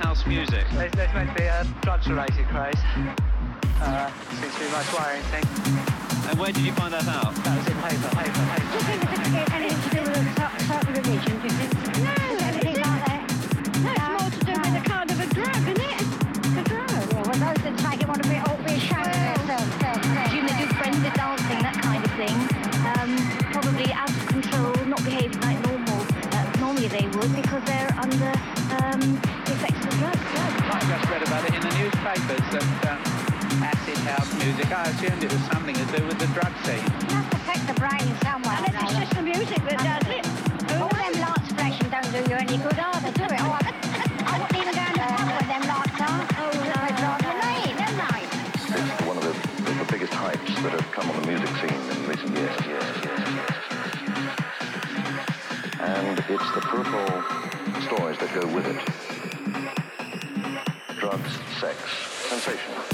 house music. There's, there's meant to be a drugs-related craze. Uh, seems to be the most worrying thing. And where did you find that out? That was in paper, paper, Do you paper. think it's anything to do with a cer- certain religion, do you think? No, anything like that. No, it's more to do with a kind of a drug, isn't it? A drug. Yeah, well, those that take it want to be all be ashamed of themselves. Assume they do frenzied dancing, that kind of thing. Um, probably out of control, not behaving like normal. Uh, normally they would because they're under um, I assumed it was something to do with the drug scene. must affect the brain somewhere. And it's just the music that does it. All them lights flashing don't do you any good either, do it? Oh, I, I wouldn't even go in the pub with them lights on. Oh, no, they drive you mad, don't they? It's one of the, the biggest hypes that have come on the music scene in recent years. And it's the peripheral stories that go with it. Drugs, sex, sensation.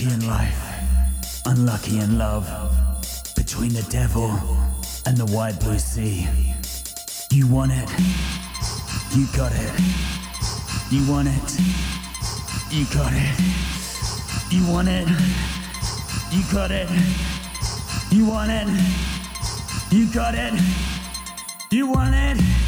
lucky in life, unlucky in love, between the devil and the wide blue sea. You want it, you got it. You want it, you got it. You want it, you got it. You want it, you got it. You want it.